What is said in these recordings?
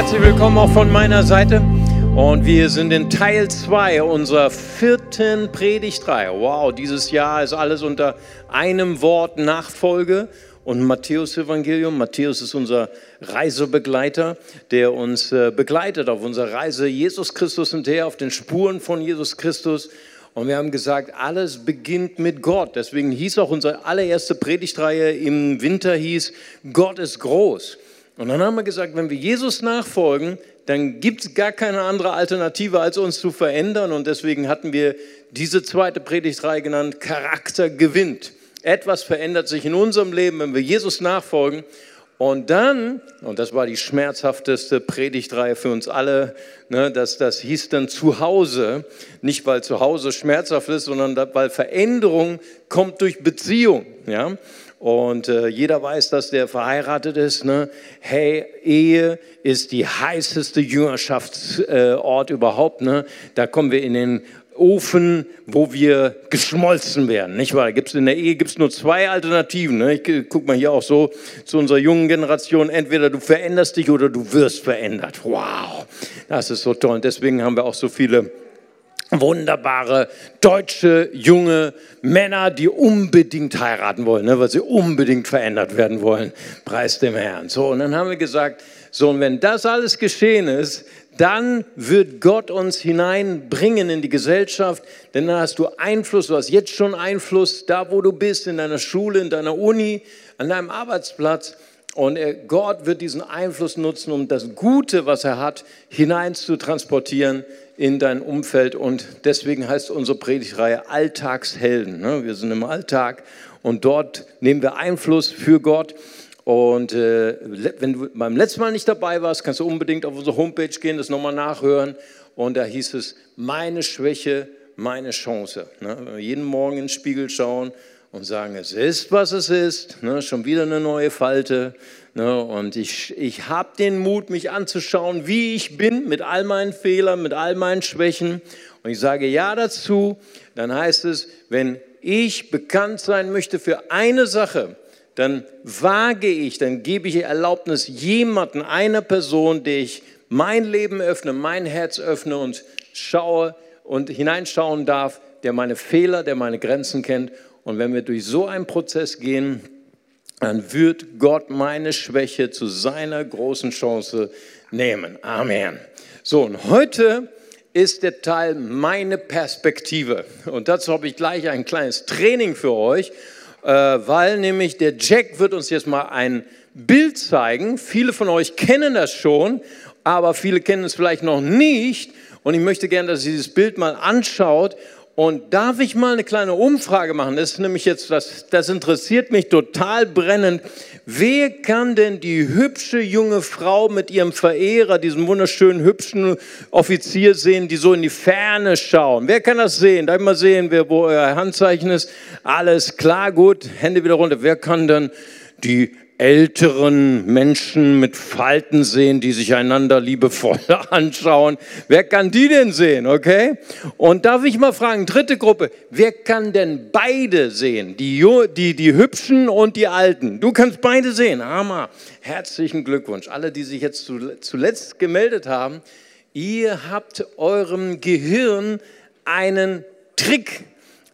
Herzlich willkommen auch von meiner Seite. Und wir sind in Teil 2 unserer vierten Predigtreihe. Wow, dieses Jahr ist alles unter einem Wort Nachfolge und Matthäus Evangelium. Matthäus ist unser Reisebegleiter, der uns äh, begleitet auf unserer Reise Jesus Christus und her, auf den Spuren von Jesus Christus. Und wir haben gesagt, alles beginnt mit Gott. Deswegen hieß auch unsere allererste Predigtreihe im Winter hieß, Gott ist groß. Und dann haben wir gesagt, wenn wir Jesus nachfolgen, dann gibt es gar keine andere Alternative, als uns zu verändern. Und deswegen hatten wir diese zweite Predigtreihe genannt, Charakter gewinnt. Etwas verändert sich in unserem Leben, wenn wir Jesus nachfolgen. Und dann, und das war die schmerzhafteste Predigtreihe für uns alle, ne, das, das hieß dann zu Hause, nicht weil zu Hause schmerzhaft ist, sondern weil Veränderung kommt durch Beziehung. Ja? Und äh, jeder weiß, dass der verheiratet ist. Ne? Hey, Ehe ist die heißeste Jüngerschaftsort äh, überhaupt. Ne? Da kommen wir in den Ofen, wo wir geschmolzen werden, nicht wahr? Gibt's in der Ehe gibt es nur zwei Alternativen. Ne? Ich guck mal hier auch so zu unserer jungen Generation. Entweder du veränderst dich oder du wirst verändert. Wow, das ist so toll. Und deswegen haben wir auch so viele wunderbare deutsche junge Männer, die unbedingt heiraten wollen, ne, weil sie unbedingt verändert werden wollen. Preis dem Herrn. So, und dann haben wir gesagt, so, und wenn das alles geschehen ist, dann wird Gott uns hineinbringen in die Gesellschaft, denn dann hast du Einfluss, du hast jetzt schon Einfluss, da wo du bist, in deiner Schule, in deiner Uni, an deinem Arbeitsplatz. Und Gott wird diesen Einfluss nutzen, um das Gute, was er hat, hinein zu transportieren in dein Umfeld. Und deswegen heißt unsere Predigtreihe Alltagshelden. Ne? Wir sind im Alltag und dort nehmen wir Einfluss für Gott. Und äh, wenn du beim letzten Mal nicht dabei warst, kannst du unbedingt auf unsere Homepage gehen, das nochmal nachhören. Und da hieß es, meine Schwäche, meine Chance. Ne? Jeden Morgen in den Spiegel schauen und sagen, es ist, was es ist, ne? schon wieder eine neue Falte. Ne? Und ich, ich habe den Mut, mich anzuschauen, wie ich bin, mit all meinen Fehlern, mit all meinen Schwächen. Und ich sage ja dazu, dann heißt es, wenn ich bekannt sein möchte für eine Sache, dann wage ich, dann gebe ich Erlaubnis jemanden, einer Person, der ich mein Leben öffne, mein Herz öffne und schaue und hineinschauen darf, der meine Fehler, der meine Grenzen kennt und wenn wir durch so einen Prozess gehen, dann wird Gott meine Schwäche zu seiner großen Chance nehmen. Amen. So, und heute ist der Teil meine Perspektive. Und dazu habe ich gleich ein kleines Training für euch, äh, weil nämlich der Jack wird uns jetzt mal ein Bild zeigen. Viele von euch kennen das schon, aber viele kennen es vielleicht noch nicht. Und ich möchte gerne, dass ihr dieses Bild mal anschaut und darf ich mal eine kleine Umfrage machen? Das ist nämlich jetzt, das, das interessiert mich total brennend. Wer kann denn die hübsche junge Frau mit ihrem Verehrer, diesem wunderschönen hübschen Offizier sehen, die so in die Ferne schauen? Wer kann das sehen? Ich mal sehen, wer, wo euer Handzeichen ist? Alles klar, gut, Hände wieder runter. Wer kann dann die älteren Menschen mit Falten sehen, die sich einander liebevoll anschauen. Wer kann die denn sehen, okay? Und darf ich mal fragen, dritte Gruppe, wer kann denn beide sehen? Die, die, die Hübschen und die Alten. Du kannst beide sehen, Hammer. Herzlichen Glückwunsch. Alle, die sich jetzt zuletzt gemeldet haben, ihr habt eurem Gehirn einen Trick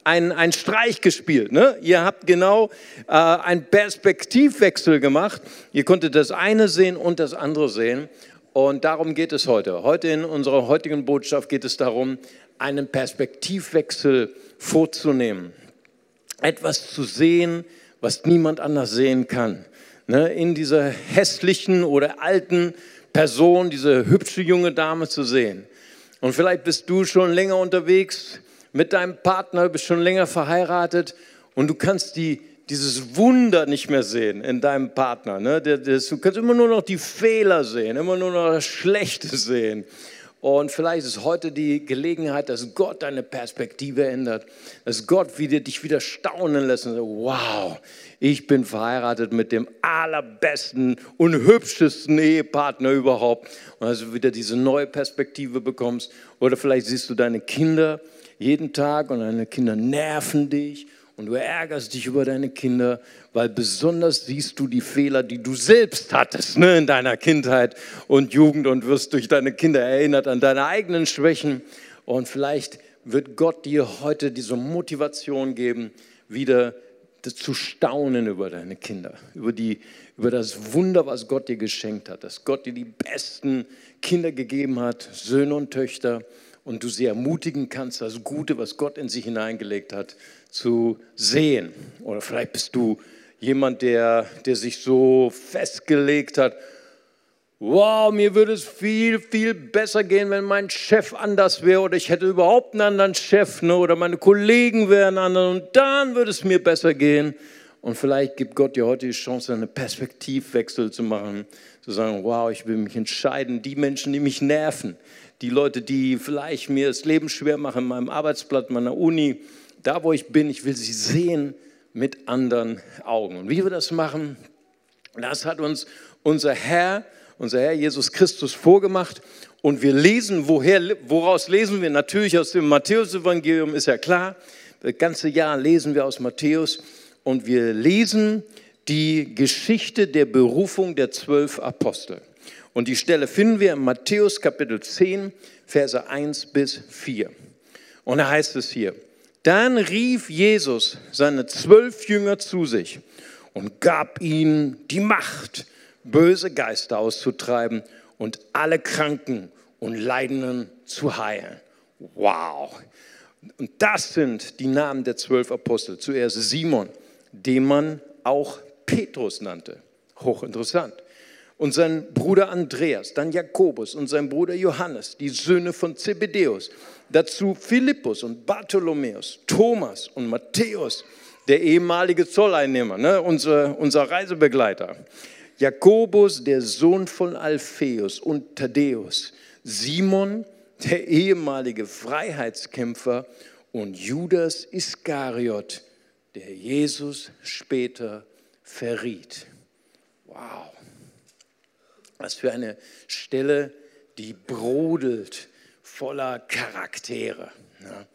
einen, einen Streich gespielt. Ne? Ihr habt genau äh, einen Perspektivwechsel gemacht. Ihr konntet das eine sehen und das andere sehen. Und darum geht es heute. Heute in unserer heutigen Botschaft geht es darum, einen Perspektivwechsel vorzunehmen. Etwas zu sehen, was niemand anders sehen kann. Ne? In dieser hässlichen oder alten Person, diese hübsche junge Dame zu sehen. Und vielleicht bist du schon länger unterwegs, mit deinem Partner, bist schon länger verheiratet und du kannst die, dieses Wunder nicht mehr sehen in deinem Partner. Ne? Du kannst immer nur noch die Fehler sehen, immer nur noch das Schlechte sehen. Und vielleicht ist heute die Gelegenheit, dass Gott deine Perspektive ändert, dass Gott wieder, dich wieder staunen lässt und sagt, wow, ich bin verheiratet mit dem allerbesten und hübschesten Ehepartner überhaupt. Und du wieder diese neue Perspektive bekommst. Oder vielleicht siehst du deine Kinder jeden Tag und deine Kinder nerven dich und du ärgerst dich über deine Kinder, weil besonders siehst du die Fehler, die du selbst hattest ne, in deiner Kindheit und Jugend und wirst durch deine Kinder erinnert an deine eigenen Schwächen. Und vielleicht wird Gott dir heute diese Motivation geben, wieder zu staunen über deine Kinder, über, die, über das Wunder, was Gott dir geschenkt hat, dass Gott dir die besten Kinder gegeben hat, Söhne und Töchter, und du sie ermutigen kannst, das Gute, was Gott in sie hineingelegt hat, zu sehen. Oder vielleicht bist du jemand, der, der sich so festgelegt hat, wow, mir würde es viel, viel besser gehen, wenn mein Chef anders wäre oder ich hätte überhaupt einen anderen Chef ne, oder meine Kollegen wären anders und dann würde es mir besser gehen. Und vielleicht gibt Gott dir heute die Chance, einen Perspektivwechsel zu machen, zu sagen, wow, ich will mich entscheiden, die Menschen, die mich nerven, die Leute, die vielleicht mir das Leben schwer machen, in meinem Arbeitsplatz, meiner Uni, da wo ich bin, ich will sie sehen mit anderen Augen. Und wie wir das machen, das hat uns unser Herr, unser Herr Jesus Christus vorgemacht. Und wir lesen, woher, woraus lesen wir? Natürlich aus dem Matthäus-Evangelium, ist ja klar. Das ganze Jahr lesen wir aus Matthäus. Und wir lesen die Geschichte der Berufung der zwölf Apostel. Und die Stelle finden wir in Matthäus Kapitel 10, Verse 1 bis 4. Und da heißt es hier, dann rief Jesus seine zwölf Jünger zu sich und gab ihnen die Macht, böse Geister auszutreiben und alle Kranken und Leidenden zu heilen. Wow. Und das sind die Namen der zwölf Apostel. Zuerst Simon, den man auch Petrus nannte. Hochinteressant. Und sein Bruder Andreas, dann Jakobus und sein Bruder Johannes, die Söhne von Zebedeus, dazu Philippus und Bartholomäus, Thomas und Matthäus, der ehemalige Zolleinnehmer, ne, unser, unser Reisebegleiter, Jakobus, der Sohn von Alpheus und Thaddäus, Simon, der ehemalige Freiheitskämpfer und Judas Iskariot, der Jesus später verriet. Wow. Was für eine Stelle, die brodelt voller Charaktere. Ja.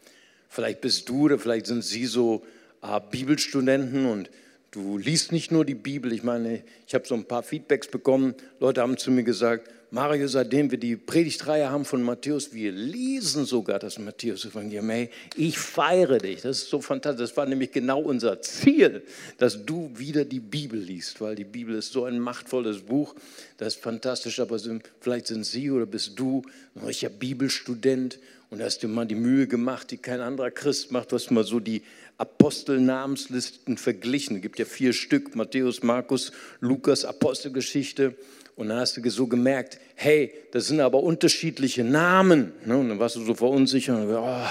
Vielleicht bist du oder vielleicht sind Sie so äh, Bibelstudenten und du liest nicht nur die Bibel. Ich meine, ich habe so ein paar Feedbacks bekommen. Leute haben zu mir gesagt, Mario, seitdem wir die Predigtreihe haben von Matthäus, wir lesen sogar das Matthäus-Evangelium. Hey, ich feiere dich. Das ist so fantastisch. Das war nämlich genau unser Ziel, dass du wieder die Bibel liest, weil die Bibel ist so ein machtvolles Buch. Das ist fantastisch. Aber vielleicht sind Sie oder bist du ein richtiger Bibelstudent und hast dir mal die Mühe gemacht, die kein anderer Christ macht. Du hast mal so die Apostelnamenslisten verglichen. Es gibt ja vier Stück: Matthäus, Markus, Lukas, Apostelgeschichte. Und dann hast du so gemerkt, hey, das sind aber unterschiedliche Namen. Ne? Und dann warst du so verunsichert und oh,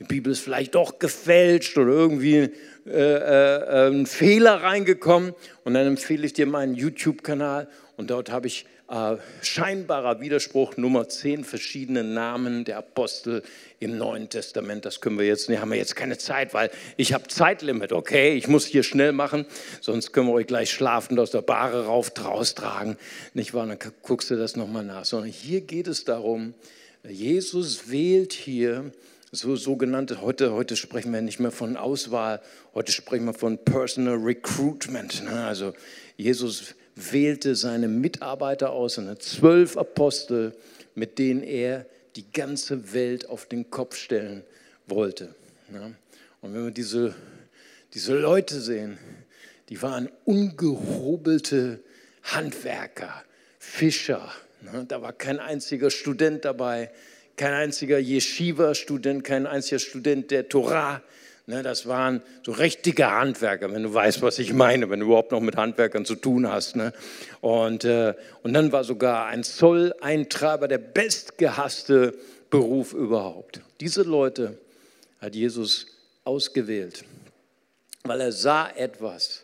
die Bibel ist vielleicht doch gefälscht oder irgendwie äh, äh, ein Fehler reingekommen. Und dann empfehle ich dir meinen YouTube-Kanal und dort habe ich äh, scheinbarer Widerspruch Nummer 10, verschiedene Namen der Apostel im Neuen Testament. Das können wir jetzt, ne, haben wir jetzt keine Zeit, weil ich habe Zeitlimit, okay? Ich muss hier schnell machen, sonst können wir euch gleich schlafend aus der Bahre rauf, raustragen. Nicht wahr? Dann guckst du das nochmal nach. Sondern hier geht es darum, Jesus wählt hier so sogenannte, heute, heute sprechen wir nicht mehr von Auswahl, heute sprechen wir von Personal Recruitment. Ne? Also Jesus wählte seine Mitarbeiter aus, seine zwölf Apostel, mit denen er die ganze Welt auf den Kopf stellen wollte. Und wenn wir diese, diese Leute sehen, die waren ungehobelte Handwerker, Fischer. Da war kein einziger Student dabei, kein einziger Yeshiva-Student, kein einziger Student der Torah. Ne, das waren so richtige Handwerker, wenn du weißt, was ich meine, wenn du überhaupt noch mit Handwerkern zu tun hast. Ne? Und, äh, und dann war sogar ein Zolleintreiber der bestgehasste Beruf überhaupt. Diese Leute hat Jesus ausgewählt, weil er sah etwas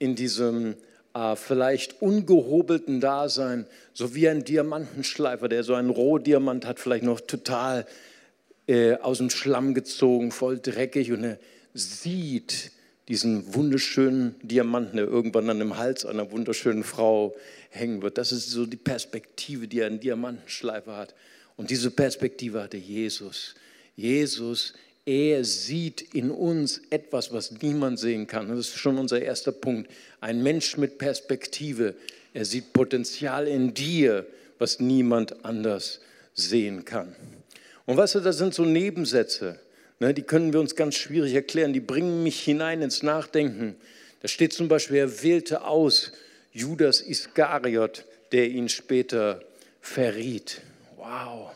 in diesem äh, vielleicht ungehobelten Dasein, so wie ein Diamantenschleifer, der so einen Rohdiamant hat, vielleicht noch total äh, aus dem Schlamm gezogen, voll dreckig und er sieht diesen wunderschönen Diamanten, der irgendwann an dem Hals einer wunderschönen Frau hängen wird. Das ist so die Perspektive, die ein Diamantenschleifer hat. Und diese Perspektive hatte Jesus. Jesus er sieht in uns etwas, was niemand sehen kann. Das ist schon unser erster Punkt. Ein Mensch mit Perspektive. Er sieht Potenzial in dir, was niemand anders sehen kann. Und weißt du, das sind so Nebensätze, ne, die können wir uns ganz schwierig erklären, die bringen mich hinein ins Nachdenken. Da steht zum Beispiel, er wählte aus Judas Iskariot, der ihn später verriet. Wow.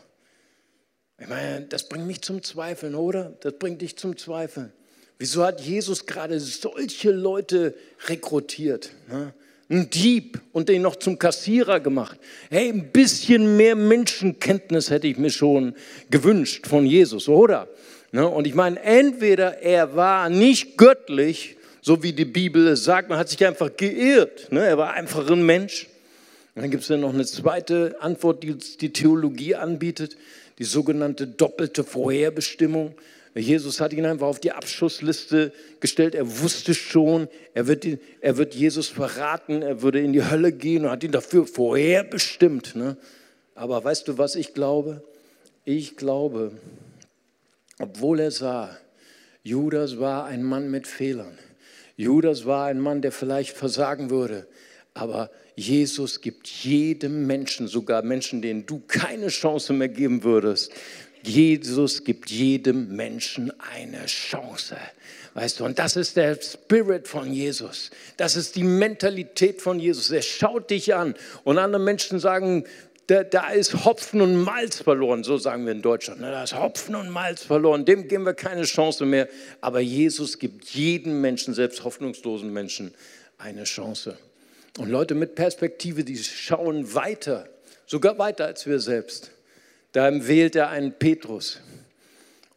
Ich meine, das bringt mich zum Zweifeln, oder? Das bringt dich zum Zweifeln. Wieso hat Jesus gerade solche Leute rekrutiert? Ne? Ein Dieb und den noch zum Kassierer gemacht. Hey, ein bisschen mehr Menschenkenntnis hätte ich mir schon gewünscht von Jesus, oder? Ne? Und ich meine, entweder er war nicht göttlich, so wie die Bibel es sagt, man hat sich einfach geirrt. Ne? Er war einfach ein Mensch. Und dann gibt es ja noch eine zweite Antwort, die die Theologie anbietet die sogenannte doppelte Vorherbestimmung. Jesus hat ihn einfach auf die Abschussliste gestellt. Er wusste schon, er wird, er wird Jesus verraten, er würde in die Hölle gehen und hat ihn dafür vorherbestimmt. Ne? Aber weißt du, was ich glaube? Ich glaube, obwohl er sah, Judas war ein Mann mit Fehlern. Judas war ein Mann, der vielleicht versagen würde. Aber Jesus gibt jedem Menschen, sogar Menschen, denen du keine Chance mehr geben würdest, Jesus gibt jedem Menschen eine Chance. Weißt du, und das ist der Spirit von Jesus. Das ist die Mentalität von Jesus. Er schaut dich an und andere Menschen sagen, da, da, ist Hopfen und Malz verloren, so sagen wir in Deutschland. Ne? Da ist Hopfen und Malz verloren, dem geben wir keine Chance mehr. Aber Jesus gibt jedem Menschen, selbst hoffnungslosen Menschen, eine Chance. Und Leute mit Perspektive, die schauen weiter, sogar weiter als wir selbst. Da wählt er einen Petrus.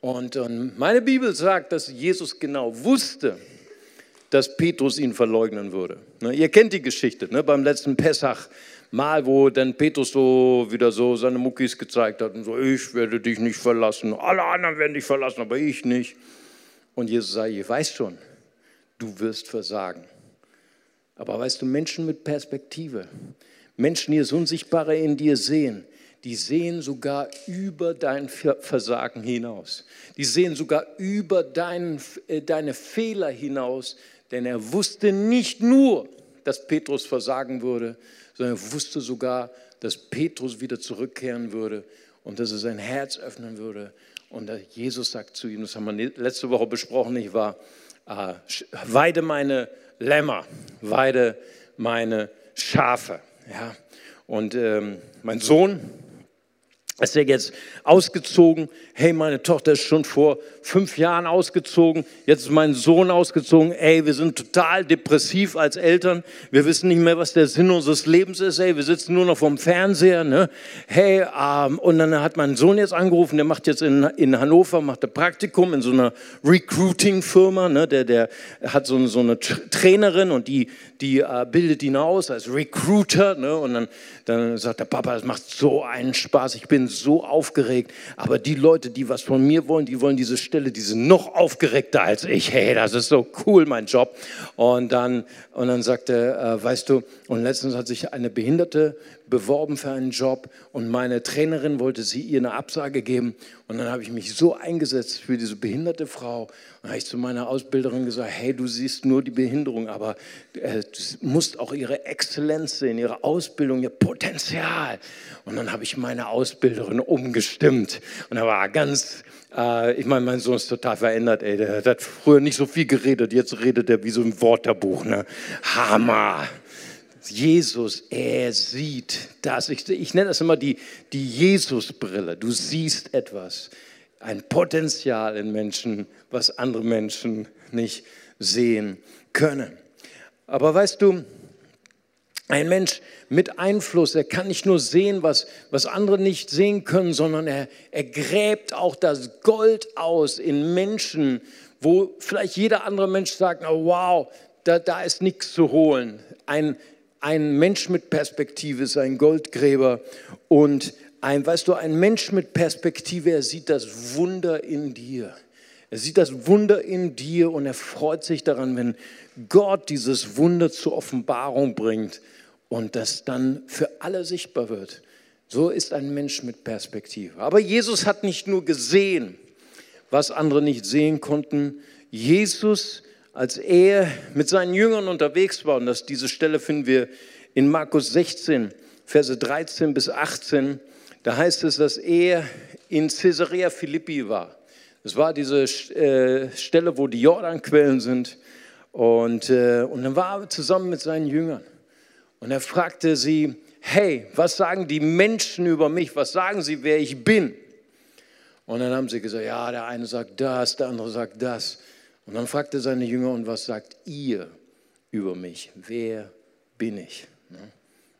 Und, und meine Bibel sagt, dass Jesus genau wusste, dass Petrus ihn verleugnen würde. Ne, ihr kennt die Geschichte ne, beim letzten Pessach. Mal, wo dann Petrus so wieder so seine Muckis gezeigt hat und so, ich werde dich nicht verlassen, alle anderen werden dich verlassen, aber ich nicht. Und Jesus sagt, ich weiß schon, du wirst versagen. Aber weißt du, Menschen mit Perspektive, Menschen, die das Unsichtbare in dir sehen, die sehen sogar über dein Versagen hinaus. Die sehen sogar über dein, äh, deine Fehler hinaus, denn er wusste nicht nur, dass Petrus versagen würde, sondern er wusste sogar, dass Petrus wieder zurückkehren würde und dass er sein Herz öffnen würde. Und Jesus sagt zu ihm, das haben wir letzte Woche besprochen, nicht wahr? Äh, weide meine Lämmer, weide meine Schafe. Ja. Und ähm, mein Sohn, ist er jetzt ausgezogen. Hey, meine Tochter ist schon vor fünf Jahren ausgezogen. Jetzt ist mein Sohn ausgezogen. Ey, wir sind total depressiv als Eltern. Wir wissen nicht mehr, was der Sinn unseres Lebens ist. Ey, wir sitzen nur noch vorm Fernseher. Ne? Hey, ähm, und dann hat mein Sohn jetzt angerufen. Der macht jetzt in, in Hannover macht ein Praktikum in so einer Recruiting-Firma. Ne? Der, der hat so, so eine Trainerin und die, die äh, bildet ihn aus als Recruiter. Ne? Und dann, dann sagt der Papa, es macht so einen Spaß. Ich bin so aufgeregt. Aber die Leute, die was von mir wollen, die wollen diese Stelle, die sind noch aufgeregter als ich. Hey, das ist so cool, mein Job. Und dann, und dann sagte äh, weißt du, und letztens hat sich eine Behinderte beworben für einen Job und meine Trainerin wollte sie ihr eine Absage geben. Und dann habe ich mich so eingesetzt für diese behinderte Frau. Und habe ich zu meiner Ausbilderin gesagt, hey, du siehst nur die Behinderung, aber äh, du musst auch ihre Exzellenz sehen, ihre Ausbildung, ihr Potenzial. Und dann habe ich meine Ausbilderin umgestimmt. Und er war ganz, äh, ich meine, mein Sohn ist total verändert, ey. Der, hat früher nicht so viel geredet, jetzt redet er wie so ein Wörterbuch. Ne? Hammer. Jesus, er sieht das. Ich, ich nenne das immer die, die Jesus-Brille. Du siehst etwas, ein Potenzial in Menschen, was andere Menschen nicht sehen können. Aber weißt du, ein Mensch mit Einfluss, er kann nicht nur sehen, was, was andere nicht sehen können, sondern er, er gräbt auch das Gold aus in Menschen, wo vielleicht jeder andere Mensch sagt, oh, wow, da, da ist nichts zu holen. Ein, ein Mensch mit Perspektive ist ein Goldgräber und ein, weißt du, ein Mensch mit Perspektive, er sieht das Wunder in dir. Er sieht das Wunder in dir und er freut sich daran, wenn Gott dieses Wunder zur Offenbarung bringt und das dann für alle sichtbar wird. So ist ein Mensch mit Perspektive. Aber Jesus hat nicht nur gesehen, was andere nicht sehen konnten. Jesus, als er mit seinen Jüngern unterwegs war, und das, diese Stelle finden wir in Markus 16, Verse 13 bis 18, da heißt es, dass er in Caesarea Philippi war. Das war diese äh, Stelle, wo die Jordanquellen sind. Und, äh, und dann war er zusammen mit seinen Jüngern. Und er fragte sie, hey, was sagen die Menschen über mich? Was sagen sie, wer ich bin? Und dann haben sie gesagt, ja, der eine sagt das, der andere sagt das. Und dann fragte seine Jünger, und was sagt ihr über mich? Wer bin ich? Ne?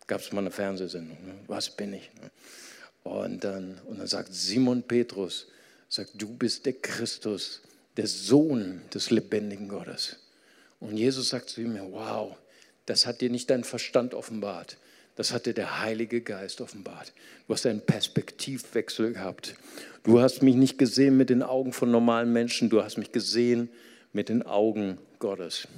Gab es mal eine Fernsehsendung, ne? was bin ich? Ne? Und dann, und dann sagt Simon Petrus, sagt, du bist der Christus, der Sohn des lebendigen Gottes. Und Jesus sagt zu ihm, wow, das hat dir nicht dein Verstand offenbart, das hat dir der Heilige Geist offenbart. Du hast einen Perspektivwechsel gehabt. Du hast mich nicht gesehen mit den Augen von normalen Menschen, du hast mich gesehen mit den Augen Gottes.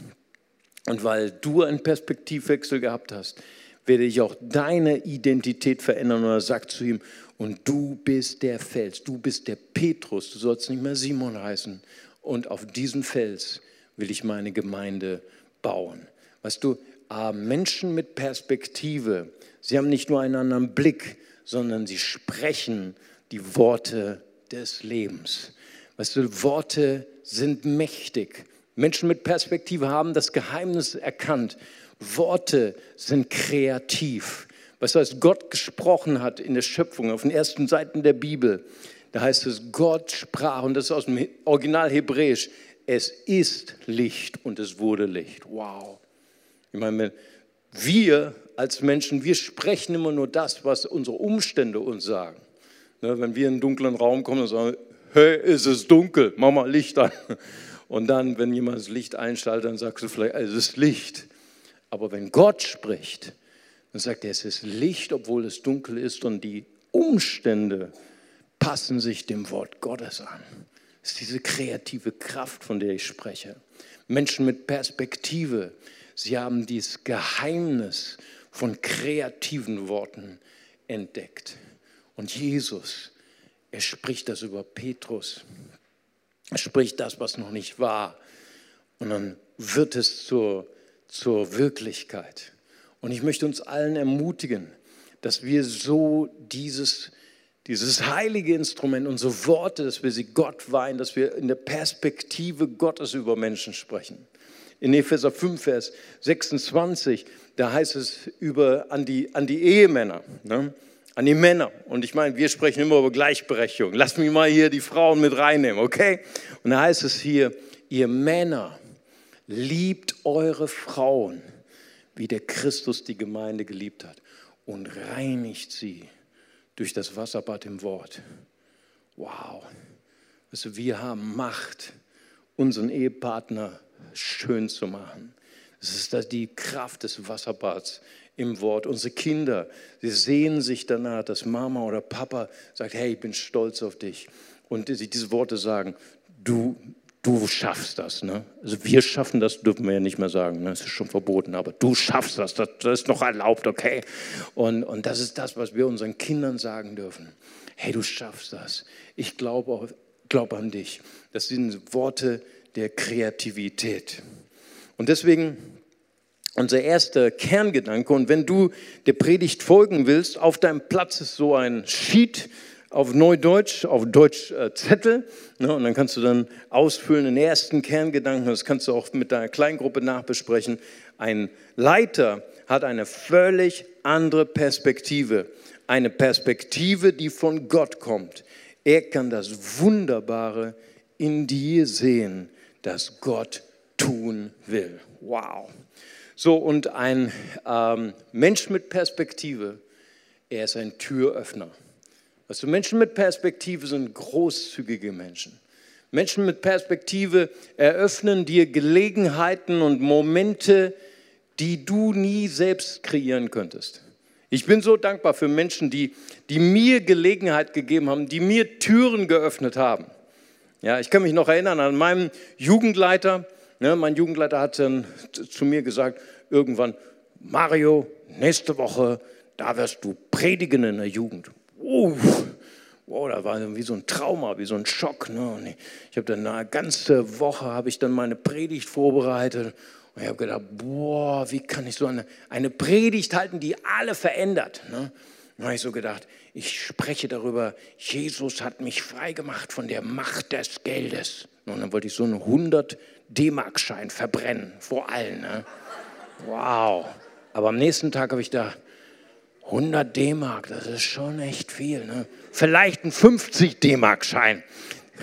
Und weil du einen Perspektivwechsel gehabt hast, werde ich auch deine Identität verändern. Und er sagt zu ihm, und du bist der Fels, du bist der Petrus, du sollst nicht mehr Simon heißen. Und auf diesen Fels will ich meine Gemeinde bauen. Weißt du, Menschen mit Perspektive, sie haben nicht nur einen anderen Blick, sondern sie sprechen die Worte des Lebens. Weißt du, Worte sind mächtig. Menschen mit Perspektive haben das Geheimnis erkannt. Worte sind kreativ. Was heißt, Gott gesprochen hat in der Schöpfung, auf den ersten Seiten der Bibel, da heißt es, Gott sprach, und das ist aus dem Original Hebräisch, es ist Licht und es wurde Licht. Wow. Ich meine, wir als Menschen, wir sprechen immer nur das, was unsere Umstände uns sagen. Ne, wenn wir in einen dunklen Raum kommen und sagen, hey, ist es dunkel, mach mal Licht an. Und dann, wenn jemand das Licht einschaltet, dann sagst du vielleicht, es ist Licht. Aber wenn Gott spricht, dann sagt er, es ist Licht, obwohl es dunkel ist und die Umstände passen sich dem Wort Gottes an. Das ist diese kreative Kraft, von der ich spreche. Menschen mit Perspektive, sie haben dieses Geheimnis von kreativen Worten entdeckt. Und Jesus, er spricht das über Petrus. Er spricht das, was noch nicht war. Und dann wird es zur zur Wirklichkeit. Und ich möchte uns allen ermutigen, dass wir so dieses, dieses heilige Instrument, unsere Worte, dass wir sie Gott weihen, dass wir in der Perspektive Gottes über Menschen sprechen. In Epheser 5, Vers 26, da heißt es über, an, die, an die Ehemänner, ne? An die Männer. Und ich meine, wir sprechen immer über Gleichberechtigung. Lass mich mal hier die Frauen mit reinnehmen, okay? Und da heißt es hier, ihr Männer, Liebt eure Frauen, wie der Christus die Gemeinde geliebt hat und reinigt sie durch das Wasserbad im Wort. Wow. Also wir haben Macht, unseren Ehepartner schön zu machen. Es ist die Kraft des Wasserbads im Wort. Unsere Kinder, sie sehen sich danach, dass Mama oder Papa sagt, hey, ich bin stolz auf dich. Und sie diese Worte sagen, du du schaffst das. Ne? Also wir schaffen das, dürfen wir ja nicht mehr sagen, ne? das ist schon verboten, aber du schaffst das, das, das ist noch erlaubt, okay? Und, und das ist das, was wir unseren Kindern sagen dürfen. Hey, du schaffst das. Ich glaube glaub an dich. Das sind Worte der Kreativität. Und deswegen unser erster Kerngedanke, und wenn du der Predigt folgen willst, auf deinem Platz ist so ein Sheet, auf Neudeutsch, auf Deutsch äh, Zettel. Ne, und dann kannst du dann ausfüllen den ersten Kerngedanken. Das kannst du auch mit deiner Kleingruppe nachbesprechen. Ein Leiter hat eine völlig andere Perspektive. Eine Perspektive, die von Gott kommt. Er kann das Wunderbare in dir sehen, das Gott tun will. Wow. So, und ein ähm, Mensch mit Perspektive, er ist ein Türöffner. Also Menschen mit Perspektive sind großzügige Menschen. Menschen mit Perspektive eröffnen dir Gelegenheiten und Momente, die du nie selbst kreieren könntest. Ich bin so dankbar für Menschen, die, die mir Gelegenheit gegeben haben, die mir Türen geöffnet haben. Ja, ich kann mich noch erinnern an meinen Jugendleiter. Ne, mein Jugendleiter hat dann zu mir gesagt, irgendwann, Mario, nächste Woche, da wirst du predigen in der Jugend. Uh, wow, da war wie so ein Trauma, wie so ein Schock. Ne? Ich, habe dann eine ganze Woche, habe ich dann meine Predigt vorbereitet. Und ich habe gedacht, boah, wie kann ich so eine, eine Predigt halten, die alle verändert. Ne? Dann habe ich so gedacht, ich spreche darüber, Jesus hat mich freigemacht von der Macht des Geldes. Und dann wollte ich so einen 100 D-Mark-Schein verbrennen, vor allen. Ne? Wow. Aber am nächsten Tag habe ich da 100 D-Mark, das ist schon echt viel. Ne? Vielleicht ein 50 D-Mark-Schein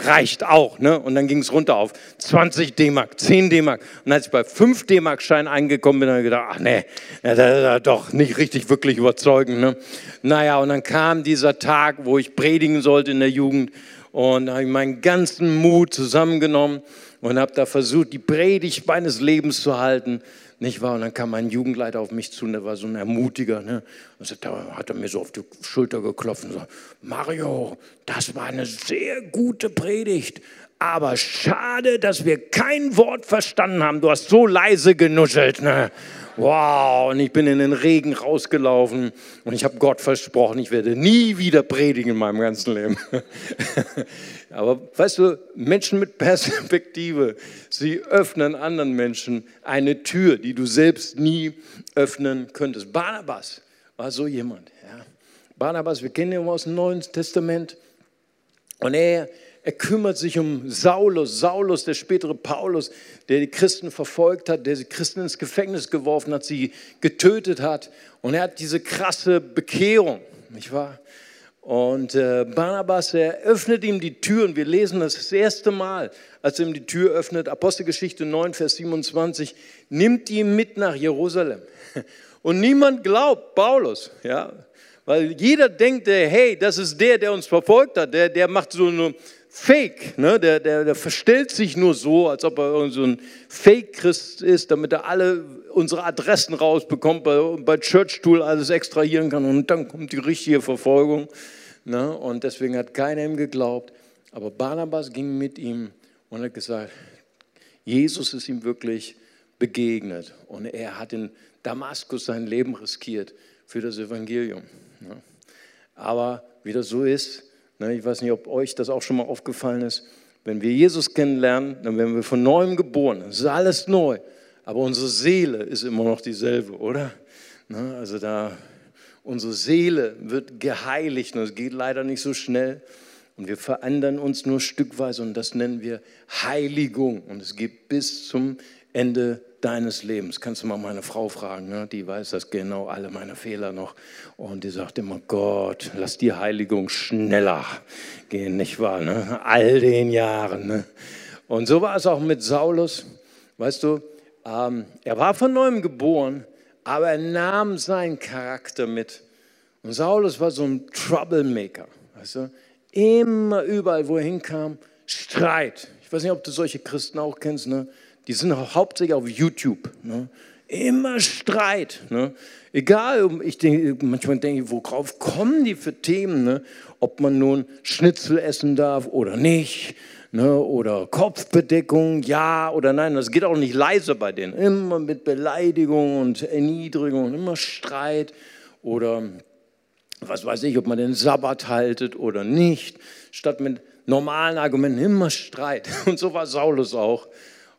reicht auch. Ne? Und dann ging es runter auf 20 D-Mark, 10 D-Mark. Und als ich bei 5 D-Mark-Scheinen eingekommen bin, habe ich gedacht, ach nee, das ist doch nicht richtig wirklich überzeugend. Ne? Naja, und dann kam dieser Tag, wo ich predigen sollte in der Jugend. Und habe ich meinen ganzen Mut zusammengenommen und habe da versucht, die Predigt meines Lebens zu halten. Nicht wahr? Und dann kam mein Jugendleiter auf mich zu und der war so ein Ermutiger. Ne? Und da hat er mir so auf die Schulter geklopft und so, Mario, das war eine sehr gute Predigt. Aber schade, dass wir kein Wort verstanden haben. Du hast so leise genuschelt. Ne? Wow, und ich bin in den Regen rausgelaufen und ich habe Gott versprochen, ich werde nie wieder predigen in meinem ganzen Leben. Aber weißt du, Menschen mit Perspektive, sie öffnen anderen Menschen eine Tür, die du selbst nie öffnen könntest. Barnabas war so jemand. Ja. Barnabas, wir kennen ihn aus dem Neuen Testament. Und er er kümmert sich um Saulus, Saulus, der spätere Paulus, der die Christen verfolgt hat, der die Christen ins Gefängnis geworfen hat, sie getötet hat. Und er hat diese krasse Bekehrung, nicht wahr? Und äh, Barnabas, er öffnet ihm die Tür und wir lesen das, das erste Mal, als er ihm die Tür öffnet, Apostelgeschichte 9, Vers 27, nimmt ihn mit nach Jerusalem. Und niemand glaubt Paulus, ja, weil jeder denkt, hey, das ist der, der uns verfolgt hat, der, der macht so eine Fake, ne? der, der, der verstellt sich nur so, als ob er so ein Fake-Christ ist, damit er alle unsere Adressen rausbekommt, bei, bei Church Tool alles extrahieren kann und dann kommt die richtige Verfolgung. Ne? Und deswegen hat keiner ihm geglaubt. Aber Barnabas ging mit ihm und hat gesagt, Jesus ist ihm wirklich begegnet und er hat in Damaskus sein Leben riskiert für das Evangelium. Ne? Aber wie das so ist, ich weiß nicht, ob euch das auch schon mal aufgefallen ist. Wenn wir Jesus kennenlernen, dann werden wir von neuem geboren. Es ist alles neu. Aber unsere Seele ist immer noch dieselbe, oder? Ne, also da, unsere Seele wird geheiligt und es geht leider nicht so schnell. Und wir verändern uns nur stückweise und das nennen wir Heiligung. Und es geht bis zum Ende deines Lebens. Kannst du mal meine Frau fragen, ne? die weiß das genau, alle meine Fehler noch. Und die sagt immer, Gott, lass die Heiligung schneller gehen, nicht wahr? Ne? All den Jahren. Ne? Und so war es auch mit Saulus. Weißt du, ähm, er war von neuem geboren, aber er nahm seinen Charakter mit. Und Saulus war so ein Troublemaker. Weißt du? Immer überall, wo er hinkam, Streit. Ich weiß nicht, ob du solche Christen auch kennst. Ne? Die sind hauptsächlich auf YouTube. Ne? Immer Streit. Ne? Egal, ich denke, manchmal denke ich, worauf kommen die für Themen? Ne? Ob man nun Schnitzel essen darf oder nicht. Ne? Oder Kopfbedeckung, ja oder nein. Das geht auch nicht leise bei denen. Immer mit Beleidigung und Erniedrigung, immer Streit. Oder was weiß ich, ob man den Sabbat haltet oder nicht. Statt mit normalen Argumenten immer Streit. Und so war Saulus auch.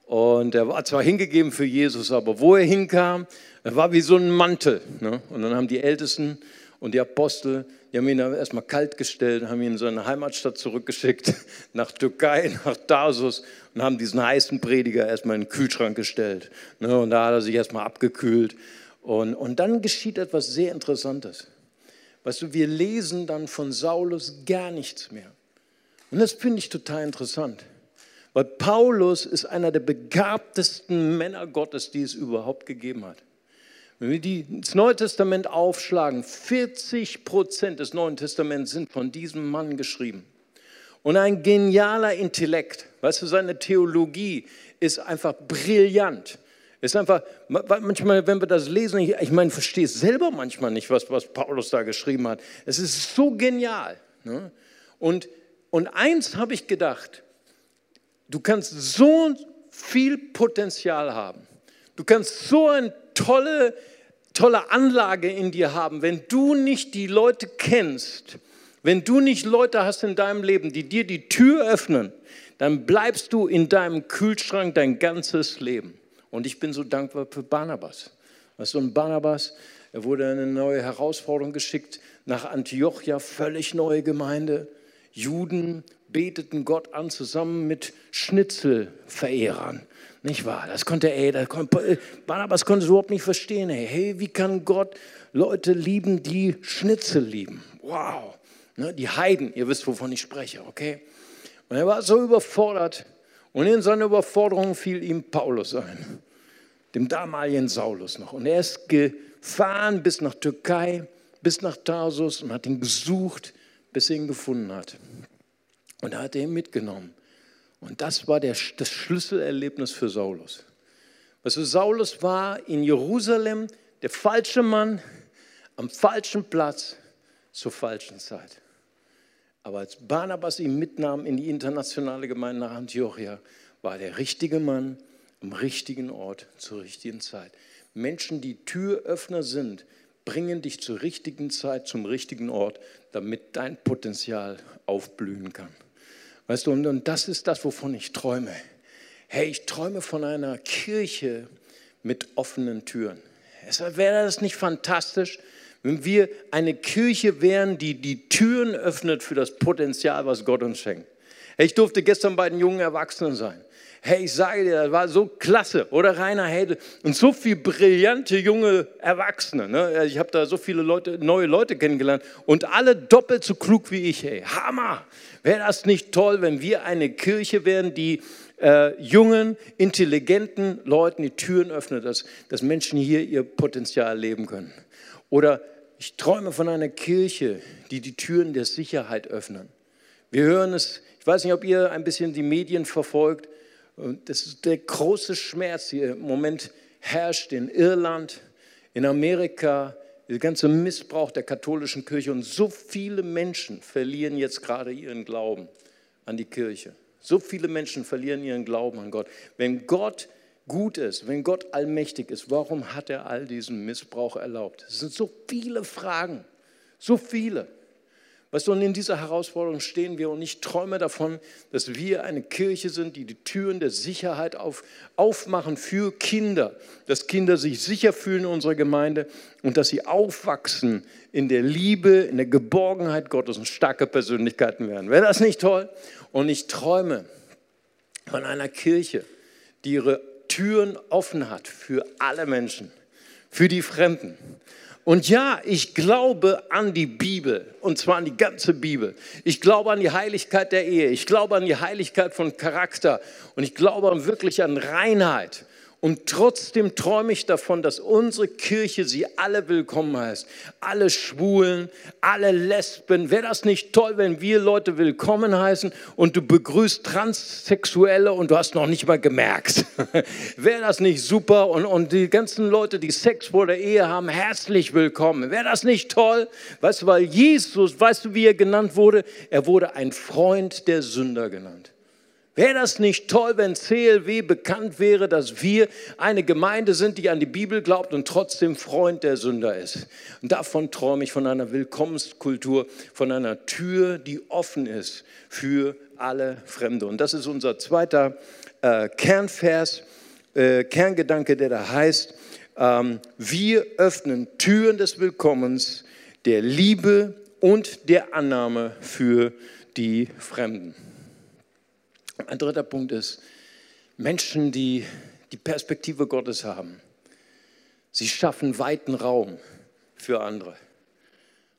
Und er war zwar hingegeben für Jesus, aber wo er hinkam, er war wie so ein Mantel. Ne? Und dann haben die Ältesten und die Apostel, die haben ihn erstmal kalt gestellt, haben ihn in seine Heimatstadt zurückgeschickt, nach Türkei, nach Tarsus und haben diesen heißen Prediger erstmal in den Kühlschrank gestellt. Ne? Und da hat er sich erstmal abgekühlt. Und, und dann geschieht etwas sehr Interessantes. Weißt du, wir lesen dann von Saulus gar nichts mehr. Und das finde ich total interessant. Weil Paulus ist einer der begabtesten Männer Gottes, die es überhaupt gegeben hat. Wenn wir das Neue Testament aufschlagen, 40 Prozent des Neuen Testaments sind von diesem Mann geschrieben. Und ein genialer Intellekt, weißt du, seine Theologie ist einfach brillant. Ist einfach, manchmal, wenn wir das lesen, ich, ich meine, verstehe es selber manchmal nicht, was, was Paulus da geschrieben hat. Es ist so genial. Ne? Und, und eins habe ich gedacht, Du kannst so viel Potenzial haben. Du kannst so eine tolle, tolle Anlage in dir haben, wenn du nicht die Leute kennst, Wenn du nicht Leute hast in deinem Leben, die dir die Tür öffnen, dann bleibst du in deinem Kühlschrank dein ganzes Leben. Und ich bin so dankbar für Barnabas. Weißt du, und Barnabas, er wurde eine neue Herausforderung geschickt nach Antiochia, völlig neue Gemeinde. Juden beteten Gott an zusammen mit Schnitzelverehrern. Nicht wahr? Das konnte er, das konnte, Barnabas konnte es überhaupt nicht verstehen. Ey. Hey, wie kann Gott Leute lieben, die Schnitzel lieben? Wow. Ne, die Heiden, ihr wisst, wovon ich spreche, okay? Und er war so überfordert. Und in seiner Überforderung fiel ihm Paulus ein, dem damaligen Saulus noch. Und er ist gefahren bis nach Türkei, bis nach Tarsus und hat ihn gesucht, bis er ihn gefunden hat. Und da hat er ihn mitgenommen. Und das war der, das Schlüsselerlebnis für Saulus. Also Saulus war in Jerusalem der falsche Mann am falschen Platz zur falschen Zeit. Aber als Barnabas ihn mitnahm in die internationale Gemeinde nach Antiochia, war der richtige Mann am richtigen Ort zur richtigen Zeit. Menschen, die Türöffner sind, bringen dich zur richtigen Zeit, zum richtigen Ort, damit dein Potenzial aufblühen kann. Weißt du, und, und das ist das, wovon ich träume. Hey, ich träume von einer Kirche mit offenen Türen. Wäre das nicht fantastisch, wenn wir eine Kirche wären, die die Türen öffnet für das Potenzial, was Gott uns schenkt? Ich durfte gestern bei den jungen Erwachsenen sein. Hey, ich sage dir, das war so klasse, oder Rainer Hede? Und so viele brillante junge Erwachsene. Ne? Ich habe da so viele Leute, neue Leute kennengelernt und alle doppelt so klug wie ich. Hey, Hammer! Wäre das nicht toll, wenn wir eine Kirche wären, die äh, jungen, intelligenten Leuten die Türen öffnet, dass, dass Menschen hier ihr Potenzial leben können? Oder ich träume von einer Kirche, die die Türen der Sicherheit öffnen. Wir hören es, ich weiß nicht, ob ihr ein bisschen die Medien verfolgt, und das ist der große Schmerz, der im Moment herrscht in Irland, in Amerika, der ganze Missbrauch der katholischen Kirche. Und so viele Menschen verlieren jetzt gerade ihren Glauben an die Kirche. So viele Menschen verlieren ihren Glauben an Gott. Wenn Gott gut ist, wenn Gott allmächtig ist, warum hat er all diesen Missbrauch erlaubt? Es sind so viele Fragen, so viele. Weißt du, und in dieser Herausforderung stehen wir und ich träume davon, dass wir eine Kirche sind, die die Türen der Sicherheit auf, aufmachen für Kinder, dass Kinder sich sicher fühlen in unserer Gemeinde und dass sie aufwachsen in der Liebe, in der Geborgenheit Gottes und starke Persönlichkeiten werden. Wäre das nicht toll? Und ich träume von einer Kirche, die ihre Türen offen hat für alle Menschen, für die Fremden und ja, ich glaube an die Bibel, und zwar an die ganze Bibel. Ich glaube an die Heiligkeit der Ehe, ich glaube an die Heiligkeit von Charakter und ich glaube wirklich an Reinheit. Und trotzdem träume ich davon, dass unsere Kirche sie alle willkommen heißt. Alle Schwulen, alle Lesben. Wäre das nicht toll, wenn wir Leute willkommen heißen und du begrüßt Transsexuelle und du hast noch nicht mal gemerkt? Wäre das nicht super? Und, und die ganzen Leute, die Sex vor der Ehe haben, herzlich willkommen. Wäre das nicht toll? Weißt du, weil Jesus, weißt du, wie er genannt wurde? Er wurde ein Freund der Sünder genannt. Wäre das nicht toll, wenn CLW bekannt wäre, dass wir eine Gemeinde sind, die an die Bibel glaubt und trotzdem Freund der Sünder ist? Und davon träume ich von einer Willkommenskultur, von einer Tür, die offen ist für alle Fremde. Und das ist unser zweiter äh, Kernvers, äh, Kerngedanke, der da heißt, ähm, wir öffnen Türen des Willkommens, der Liebe und der Annahme für die Fremden. Ein dritter Punkt ist, Menschen, die die Perspektive Gottes haben, sie schaffen weiten Raum für andere.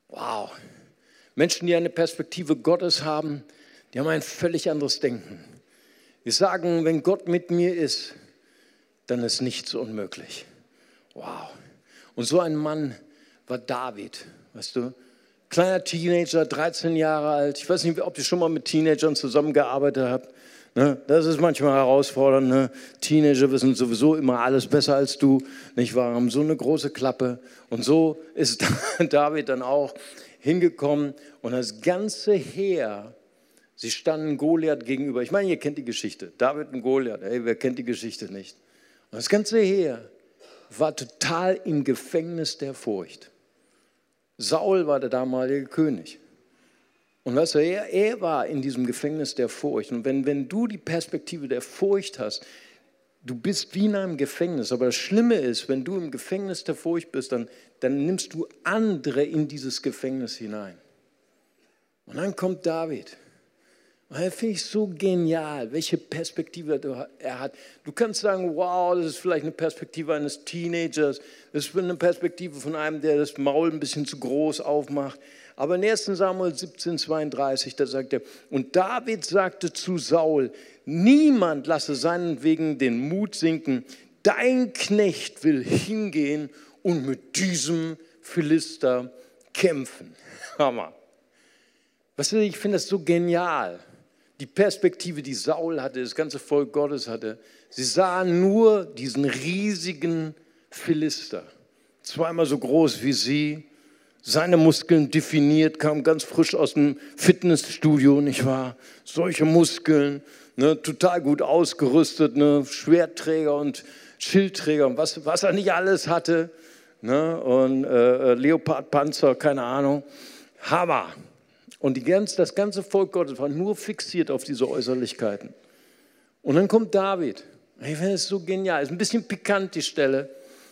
Wow. Menschen, die eine Perspektive Gottes haben, die haben ein völlig anderes Denken. Die sagen, wenn Gott mit mir ist, dann ist nichts unmöglich. Wow. Und so ein Mann war David, weißt du, kleiner Teenager, 13 Jahre alt. Ich weiß nicht, ob ihr schon mal mit Teenagern zusammengearbeitet habt. Ne? Das ist manchmal herausfordernd. Ne? Teenager wissen sowieso immer alles besser als du, nicht wahr? Haben so eine große Klappe. Und so ist David dann auch hingekommen und das ganze Heer, sie standen Goliath gegenüber. Ich meine, ihr kennt die Geschichte. David und Goliath, hey, wer kennt die Geschichte nicht? Und das ganze Heer war total im Gefängnis der Furcht. Saul war der damalige König. Und weißt du, er, er war in diesem Gefängnis der Furcht. Und wenn, wenn du die Perspektive der Furcht hast, du bist wie in einem Gefängnis. Aber das Schlimme ist, wenn du im Gefängnis der Furcht bist, dann, dann nimmst du andere in dieses Gefängnis hinein. Und dann kommt David. Und das finde ich so genial, welche Perspektive er hat. Du kannst sagen, wow, das ist vielleicht eine Perspektive eines Teenagers. Das ist eine Perspektive von einem, der das Maul ein bisschen zu groß aufmacht. Aber in 1 Samuel 17, 32, da sagt er, und David sagte zu Saul, niemand lasse seinen Wegen den Mut sinken, dein Knecht will hingehen und mit diesem Philister kämpfen. Hammer. Was ich finde das so genial. Die Perspektive, die Saul hatte, das ganze Volk Gottes hatte. Sie sahen nur diesen riesigen Philister, zweimal so groß wie sie, seine Muskeln definiert, kam ganz frisch aus dem Fitnessstudio, nicht wahr? Solche Muskeln, ne, total gut ausgerüstet, ne, Schwertträger und Schildträger und was, was er nicht alles hatte. Ne, und äh, Leopardpanzer, keine Ahnung. Hammer. Und die ganz, das ganze Volk Gottes war nur fixiert auf diese Äußerlichkeiten. Und dann kommt David. Ich finde es so genial. Ist ein bisschen pikant die Stelle.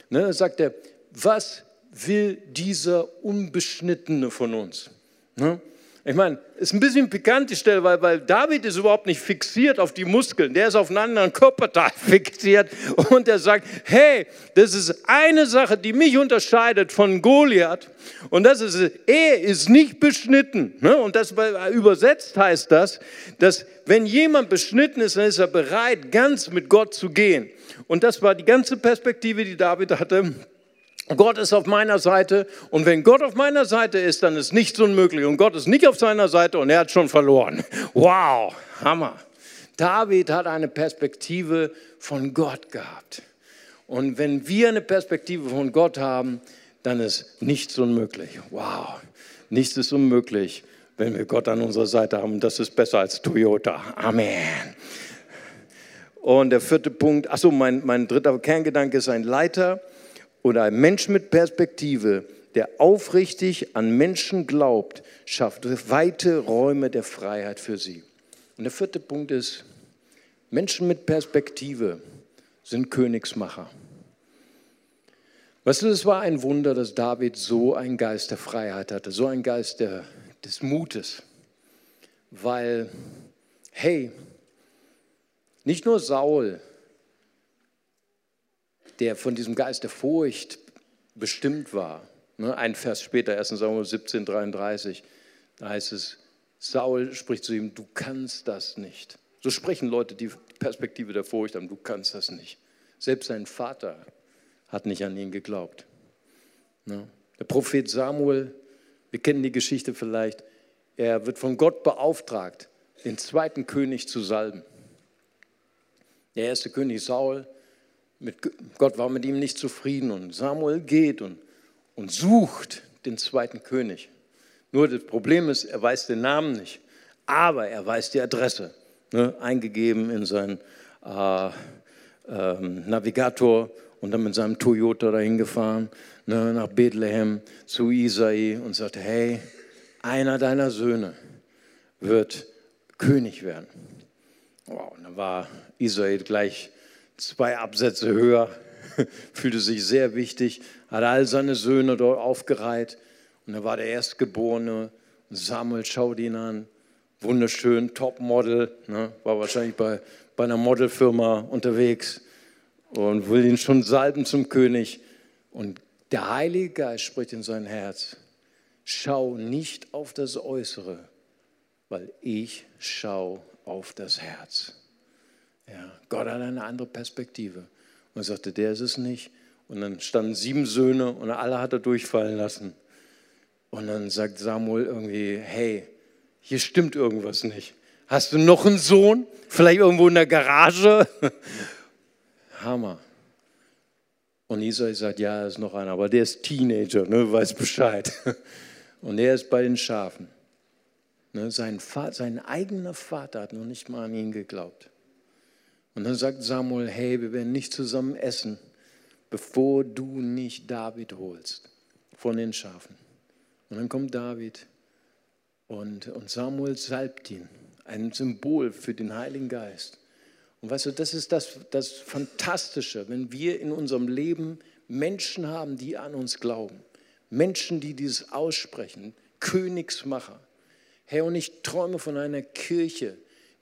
Ne, sagt er, was will dieser Unbeschnittene von uns? Ne? Ich meine, ist ein bisschen pikant die Stelle, weil, weil David ist überhaupt nicht fixiert auf die Muskeln. Der ist auf einen anderen Körperteil fixiert und er sagt, hey, das ist eine Sache, die mich unterscheidet von Goliath. Und das ist, er ist nicht beschnitten. Ne? Und das übersetzt heißt das, dass wenn jemand beschnitten ist, dann ist er bereit, ganz mit Gott zu gehen. Und das war die ganze Perspektive, die David hatte Gott ist auf meiner Seite und wenn Gott auf meiner Seite ist, dann ist nichts unmöglich und Gott ist nicht auf seiner Seite und er hat schon verloren. Wow, Hammer. David hat eine Perspektive von Gott gehabt. Und wenn wir eine Perspektive von Gott haben, dann ist nichts unmöglich. Wow, nichts ist unmöglich, wenn wir Gott an unserer Seite haben. Das ist besser als Toyota. Amen. Und der vierte Punkt, achso, mein, mein dritter Kerngedanke ist ein Leiter oder ein Mensch mit Perspektive, der aufrichtig an Menschen glaubt, schafft weite Räume der Freiheit für sie. Und der vierte Punkt ist, Menschen mit Perspektive sind Königsmacher. Weißt du, es war ein Wunder, dass David so einen Geist der Freiheit hatte, so einen Geist der, des Mutes. Weil, hey, nicht nur Saul der von diesem Geist der Furcht bestimmt war. Ne, ein Vers später, 1 Samuel 17, 33, da heißt es, Saul spricht zu ihm, du kannst das nicht. So sprechen Leute, die Perspektive der Furcht haben, du kannst das nicht. Selbst sein Vater hat nicht an ihn geglaubt. Ne? Der Prophet Samuel, wir kennen die Geschichte vielleicht, er wird von Gott beauftragt, den zweiten König zu salben. Der erste König Saul mit, Gott war mit ihm nicht zufrieden und Samuel geht und, und sucht den zweiten König. Nur das Problem ist, er weiß den Namen nicht, aber er weiß die Adresse, ne, eingegeben in seinen äh, äh, Navigator und dann mit seinem Toyota dahin gefahren, ne, nach Bethlehem zu Isai und sagte, hey, einer deiner Söhne wird König werden. Wow, und dann war Isai gleich zwei Absätze höher, fühlte sich sehr wichtig, hat all seine Söhne dort aufgereiht und er war der Erstgeborene. Samuel schaut ihn an, wunderschön, Topmodel, ne? war wahrscheinlich bei, bei einer Modelfirma unterwegs und will ihn schon salben zum König. Und der Heilige Geist spricht in sein Herz, schau nicht auf das Äußere, weil ich schau auf das Herz. Ja, Gott hat eine andere Perspektive. Und er sagte, der ist es nicht. Und dann standen sieben Söhne und alle hat er durchfallen lassen. Und dann sagt Samuel irgendwie, hey, hier stimmt irgendwas nicht. Hast du noch einen Sohn? Vielleicht irgendwo in der Garage? Hammer. Und Isai sagt, ja, er ist noch einer, aber der ist Teenager, ne, weiß Bescheid. Und er ist bei den Schafen. Ne, sein, Vater, sein eigener Vater hat noch nicht mal an ihn geglaubt. Und dann sagt Samuel, hey, wir werden nicht zusammen essen, bevor du nicht David holst von den Schafen. Und dann kommt David Und, und Samuel salbt ihn, ein Symbol für den Heiligen Geist. Und weißt du, das ist das, das Fantastische, wenn wir in unserem Leben Menschen haben, die an uns glauben. Menschen, die dieses aussprechen, Königsmacher. Herr, und ich träume von einer Kirche,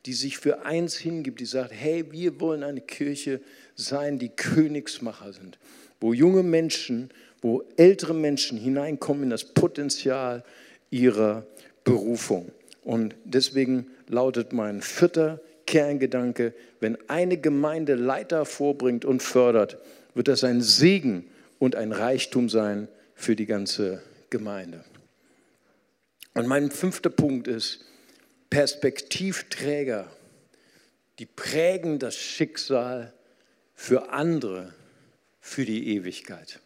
die sich für eins hingibt, die sagt, hey, wir wollen eine Kirche sein, die Königsmacher sind, wo junge Menschen, wo ältere Menschen hineinkommen in das Potenzial ihrer Berufung. Und deswegen lautet mein vierter Kerngedanke, wenn eine Gemeinde Leiter vorbringt und fördert, wird das ein Segen und ein Reichtum sein für die ganze Gemeinde. Und mein fünfter Punkt ist, Perspektivträger, die prägen das Schicksal für andere, für die Ewigkeit.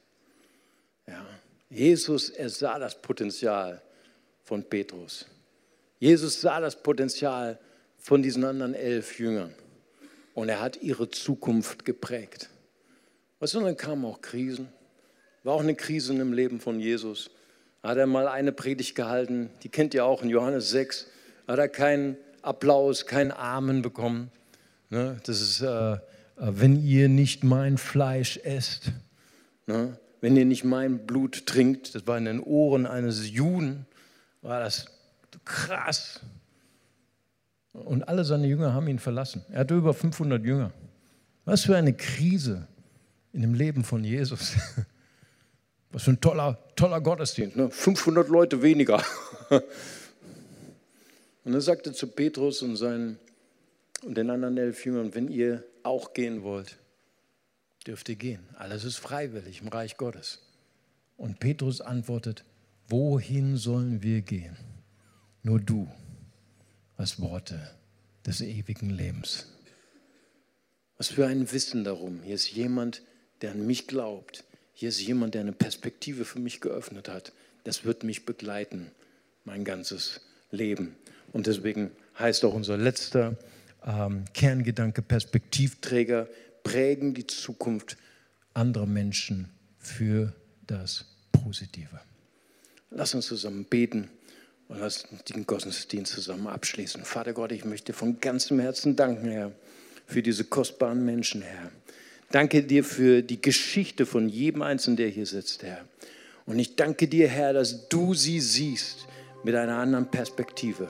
Ja. Jesus, er sah das Potenzial von Petrus. Jesus sah das Potenzial von diesen anderen elf Jüngern und er hat ihre Zukunft geprägt. Weißt du, dann kamen auch Krisen. War auch eine Krise im Leben von Jesus. Hat er mal eine Predigt gehalten, die kennt ihr auch in Johannes 6 hat er keinen Applaus, kein Amen bekommen. Ne? Das ist, äh, äh, wenn ihr nicht mein Fleisch esst, ne? wenn ihr nicht mein Blut trinkt, das war in den Ohren eines Juden, war das krass. Und alle seine Jünger haben ihn verlassen. Er hatte über 500 Jünger. Was für eine Krise in dem Leben von Jesus. Was für ein toller, toller Gottesdienst. Ne? 500 Leute weniger. Und er sagte zu Petrus und, seinen, und den anderen elf Jüngern, wenn ihr auch gehen wollt, dürft ihr gehen. Alles ist freiwillig im Reich Gottes. Und Petrus antwortet, wohin sollen wir gehen? Nur du hast Worte des ewigen Lebens. Was für ein Wissen darum. Hier ist jemand, der an mich glaubt. Hier ist jemand, der eine Perspektive für mich geöffnet hat. Das wird mich begleiten, mein ganzes Leben. Und deswegen heißt auch unser letzter ähm, Kerngedanke, Perspektivträger prägen die Zukunft anderer Menschen für das Positive. Lass uns zusammen beten und lass den Gottesdienst zusammen abschließen. Vater Gott, ich möchte von ganzem Herzen danken, Herr, für diese kostbaren Menschen, Herr. Danke dir für die Geschichte von jedem Einzelnen, der hier sitzt, Herr. Und ich danke dir, Herr, dass du sie siehst mit einer anderen Perspektive.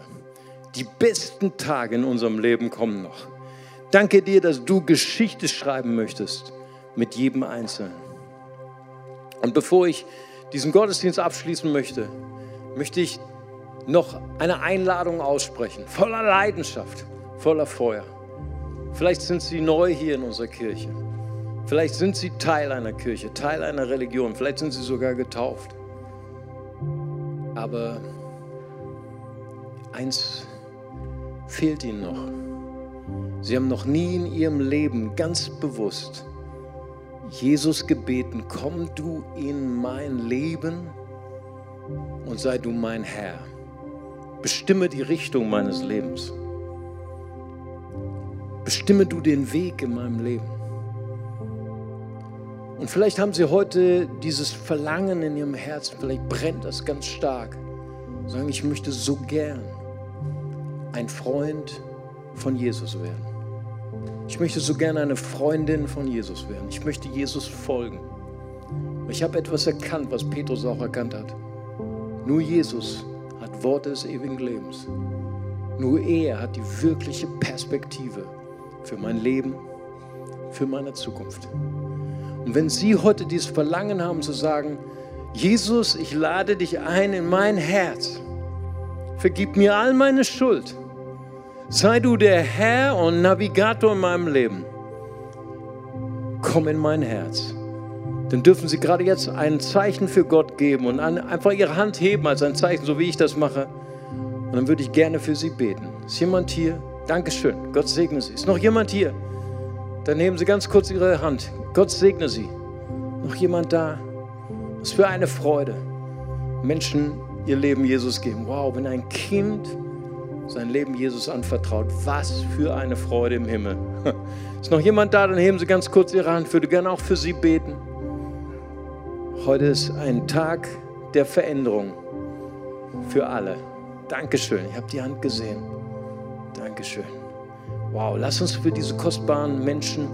Die besten Tage in unserem Leben kommen noch. Danke dir, dass du Geschichte schreiben möchtest mit jedem Einzelnen. Und bevor ich diesen Gottesdienst abschließen möchte, möchte ich noch eine Einladung aussprechen, voller Leidenschaft, voller Feuer. Vielleicht sind Sie neu hier in unserer Kirche. Vielleicht sind Sie Teil einer Kirche, Teil einer Religion. Vielleicht sind Sie sogar getauft. Aber eins fehlt ihnen noch. Sie haben noch nie in ihrem Leben ganz bewusst Jesus gebeten, komm du in mein Leben und sei du mein Herr. Bestimme die Richtung meines Lebens. Bestimme du den Weg in meinem Leben. Und vielleicht haben Sie heute dieses Verlangen in Ihrem Herzen, vielleicht brennt das ganz stark. Sagen, ich möchte so gern ein Freund von Jesus werden. Ich möchte so gerne eine Freundin von Jesus werden. Ich möchte Jesus folgen. Ich habe etwas erkannt, was Petrus auch erkannt hat. Nur Jesus hat Worte des ewigen Lebens. Nur er hat die wirkliche Perspektive für mein Leben, für meine Zukunft. Und wenn Sie heute dieses Verlangen haben zu sagen, Jesus, ich lade dich ein in mein Herz, vergib mir all meine Schuld, Sei du der Herr und Navigator in meinem Leben. Komm in mein Herz. Dann dürfen Sie gerade jetzt ein Zeichen für Gott geben und einfach Ihre Hand heben als ein Zeichen, so wie ich das mache. Und dann würde ich gerne für Sie beten. Ist jemand hier? Dankeschön. Gott segne Sie. Ist noch jemand hier? Dann nehmen Sie ganz kurz Ihre Hand. Gott segne Sie. Noch jemand da? Was für eine Freude. Menschen ihr Leben Jesus geben. Wow, wenn ein Kind sein Leben Jesus anvertraut. Was für eine Freude im Himmel. Ist noch jemand da? Dann heben Sie ganz kurz Ihre Hand. Ich würde gerne auch für Sie beten. Heute ist ein Tag der Veränderung für alle. Dankeschön. Ich habe die Hand gesehen. Dankeschön. Wow, lass uns für diese kostbaren Menschen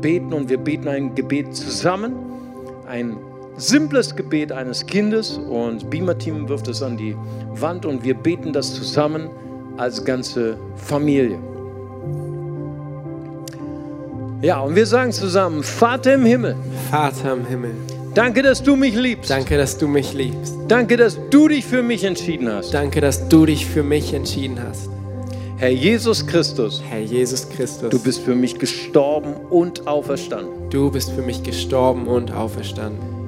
beten und wir beten ein Gebet zusammen. Ein simples Gebet eines Kindes und Beamer-Team wirft es an die Wand und wir beten das zusammen als ganze Familie. Ja, und wir sagen zusammen, Vater im Himmel. Vater im Himmel. Danke, dass du mich liebst. Danke, dass du mich liebst. Danke, dass du dich für mich entschieden hast. Danke, dass du dich für mich entschieden hast. Herr Jesus Christus, Herr Jesus Christus, du bist für mich gestorben und auferstanden. du bist für mich gestorben und auferstanden.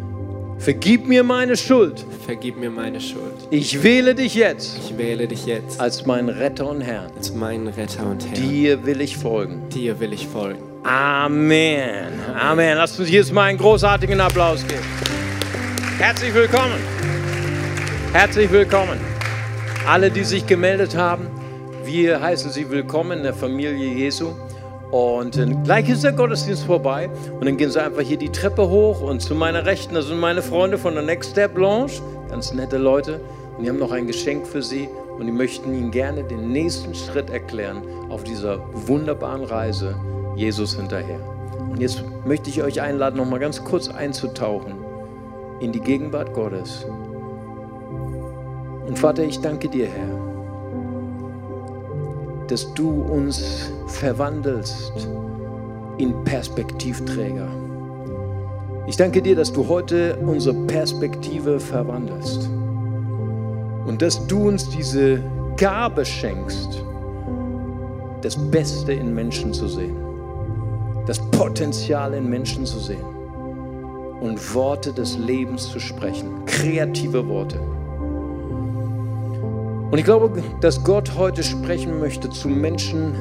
Vergib mir meine Schuld. Vergib mir meine Schuld. Ich wähle dich jetzt Ich wähle dich jetzt als meinen Retter und Herrn. als meinen Retter und Herr. Dir will ich folgen. Dir will ich folgen. Amen. Amen. Lasst uns jetzt mal einen großartigen Applaus geben. Herzlich willkommen. Herzlich willkommen. Alle, die sich gemeldet haben, wir heißen Sie willkommen in der Familie Jesu. Und äh, gleich ist der Gottesdienst vorbei und dann gehen Sie einfach hier die Treppe hoch und zu meiner Rechten, das sind meine Freunde von der Next Step Blanche, ganz nette Leute und die haben noch ein Geschenk für Sie und die möchten Ihnen gerne den nächsten Schritt erklären auf dieser wunderbaren Reise Jesus hinterher. Und jetzt möchte ich euch einladen, noch mal ganz kurz einzutauchen in die Gegenwart Gottes. Und Vater, ich danke dir, Herr, dass du uns verwandelst in Perspektivträger. Ich danke dir, dass du heute unsere Perspektive verwandelst und dass du uns diese Gabe schenkst, das Beste in Menschen zu sehen, das Potenzial in Menschen zu sehen und Worte des Lebens zu sprechen, kreative Worte. Und ich glaube, dass Gott heute sprechen möchte zu Menschen,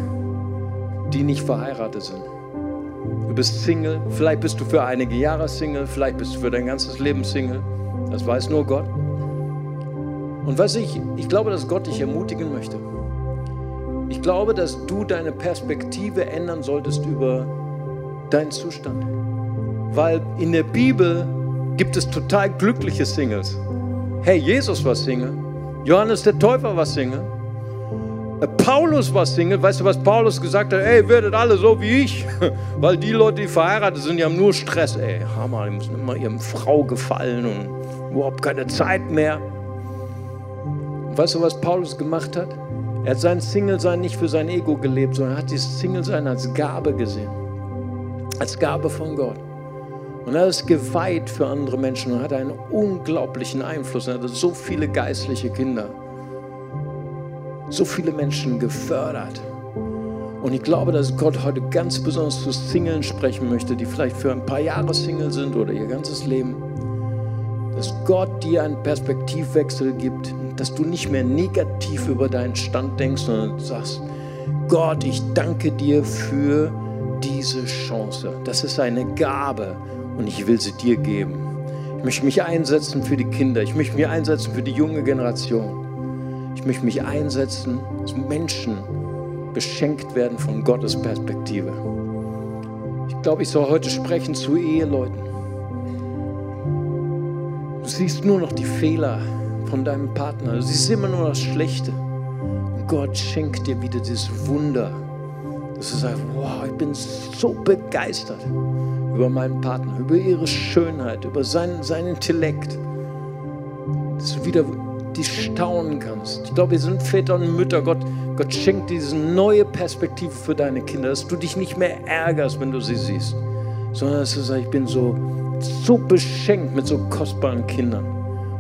die nicht verheiratet sind. Du bist Single, vielleicht bist du für einige Jahre Single, vielleicht bist du für dein ganzes Leben Single. Das weiß nur Gott. Und was ich, ich glaube, dass Gott dich ermutigen möchte. Ich glaube, dass du deine Perspektive ändern solltest über deinen Zustand. Weil in der Bibel gibt es total glückliche Singles. Hey, Jesus war Single. Johannes der Täufer war Single. Äh, Paulus war Single. Weißt du, was Paulus gesagt hat? Ey, werdet alle so wie ich. Weil die Leute, die verheiratet sind, die haben nur Stress. Ey, Hammer, die müssen immer ihrem Frau gefallen und überhaupt keine Zeit mehr. Weißt du, was Paulus gemacht hat? Er hat sein Single-Sein nicht für sein Ego gelebt, sondern hat dieses Single-Sein als Gabe gesehen. Als Gabe von Gott. Und er ist geweiht für andere Menschen und hat einen unglaublichen Einfluss. Er hatte so viele geistliche Kinder, so viele Menschen gefördert. Und ich glaube, dass Gott heute ganz besonders zu Singlen sprechen möchte, die vielleicht für ein paar Jahre Single sind oder ihr ganzes Leben. Dass Gott dir einen Perspektivwechsel gibt, dass du nicht mehr negativ über deinen Stand denkst, sondern sagst, Gott, ich danke dir für diese Chance. Das ist eine Gabe und ich will sie dir geben. Ich möchte mich einsetzen für die Kinder. Ich möchte mich einsetzen für die junge Generation. Ich möchte mich einsetzen, dass Menschen beschenkt werden von Gottes Perspektive. Ich glaube, ich soll heute sprechen zu Eheleuten. Du siehst nur noch die Fehler von deinem Partner. Du siehst immer nur das Schlechte. Und Gott schenkt dir wieder dieses Wunder, dass du sagst, wow, ich bin so begeistert über meinen Partner, über ihre Schönheit, über seinen, seinen Intellekt. Dass du wieder die staunen kannst. Ich glaube, wir sind Väter und Mütter. Gott, Gott schenkt diese neue Perspektive für deine Kinder, dass du dich nicht mehr ärgerst, wenn du sie siehst, sondern dass du sagst, ich bin so, so beschenkt mit so kostbaren Kindern.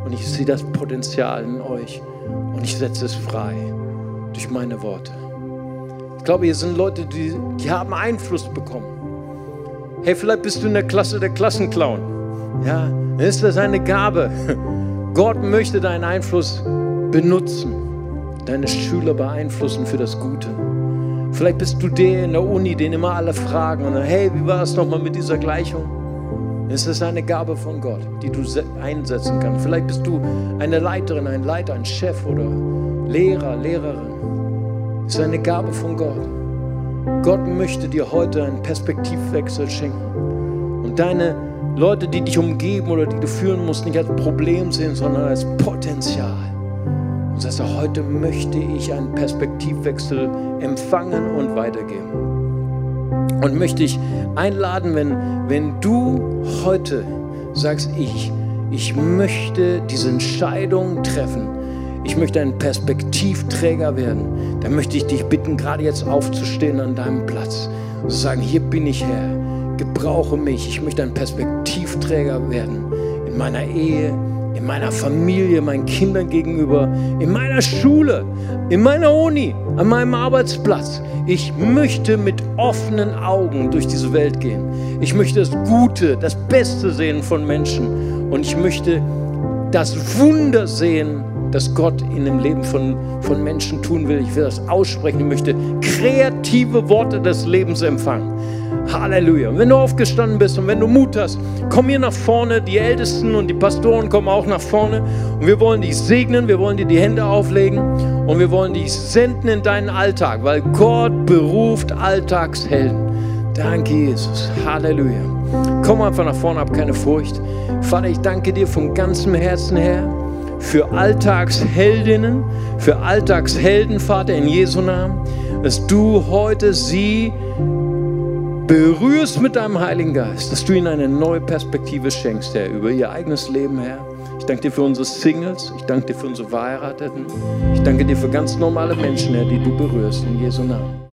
Und ich sehe das Potenzial in euch und ich setze es frei durch meine Worte. Ich glaube, hier sind Leute, die, die haben Einfluss bekommen. Hey, vielleicht bist du in der Klasse der Klassenclown. Ja, dann ist das eine Gabe. Gott möchte deinen Einfluss benutzen, deine Schüler beeinflussen für das Gute. Vielleicht bist du der in der Uni, den immer alle fragen und dann, hey, wie war es nochmal mit dieser Gleichung? Es ist eine Gabe von Gott, die du einsetzen kannst. Vielleicht bist du eine Leiterin, ein Leiter, ein Chef oder Lehrer, Lehrerin. Es ist eine Gabe von Gott. Gott möchte dir heute einen Perspektivwechsel schenken und deine Leute, die dich umgeben oder die du führen musst, nicht als Problem sehen, sondern als Potenzial. Und sagst, heute möchte ich einen Perspektivwechsel empfangen und weitergeben. Und möchte ich einladen, wenn, wenn du heute sagst, ich, ich möchte diese Entscheidung treffen, ich möchte ein Perspektivträger werden, dann möchte ich dich bitten, gerade jetzt aufzustehen an deinem Platz und zu sagen, hier bin ich Herr, gebrauche mich, ich möchte ein Perspektivträger werden in meiner Ehe, in meiner Familie, meinen Kindern gegenüber, in meiner Schule, in meiner Uni, an meinem Arbeitsplatz. Ich möchte mit offenen Augen durch diese Welt gehen. Ich möchte das Gute, das Beste sehen von Menschen. Und ich möchte das Wunder sehen, das Gott in dem Leben von, von Menschen tun will. Ich will das aussprechen. Ich möchte kreative Worte des Lebens empfangen. Halleluja. Und wenn du aufgestanden bist und wenn du Mut hast, komm hier nach vorne. Die Ältesten und die Pastoren kommen auch nach vorne. Und wir wollen dich segnen, wir wollen dir die Hände auflegen und wir wollen dich senden in deinen Alltag, weil Gott beruft Alltagshelden. Danke, Jesus. Halleluja. Komm einfach nach vorne, hab keine Furcht. Vater, ich danke dir von ganzem Herzen her für Alltagsheldinnen, für Alltagshelden, Vater, in Jesu Namen, dass du heute sie berührst mit deinem Heiligen Geist, dass du ihnen eine neue Perspektive schenkst, Herr, über ihr eigenes Leben, Herr. Ich danke dir für unsere Singles, ich danke dir für unsere Verheirateten, ich danke dir für ganz normale Menschen, Herr, die du berührst, in Jesu Namen.